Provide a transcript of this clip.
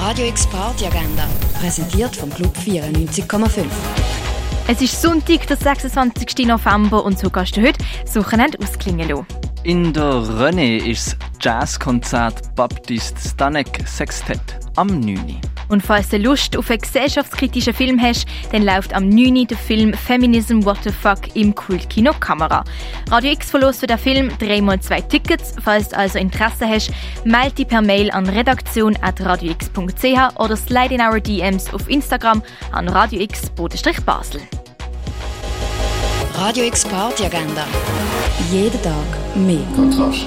Radio X Party Agenda, präsentiert vom Club 94,5. Es ist Sonntag, der 26. November und so kannst du heute das Wochenende ausklingen lassen. In der René ist das Jazzkonzert Baptist Stanek Sextet am 9. Und falls du Lust auf einen gesellschaftskritischen Film hast, dann läuft am 9. der Film Feminism What the Fuck im Kultkino Kamera. Radio X verlost für den Film dreimal zwei Tickets. Falls du also Interesse hast, melde dich per Mail an redaktion.radiox.ch oder slide in our DMs auf Instagram an radiox-basel. Radio X Party Agenda. Jeden Tag mehr. Kontrast.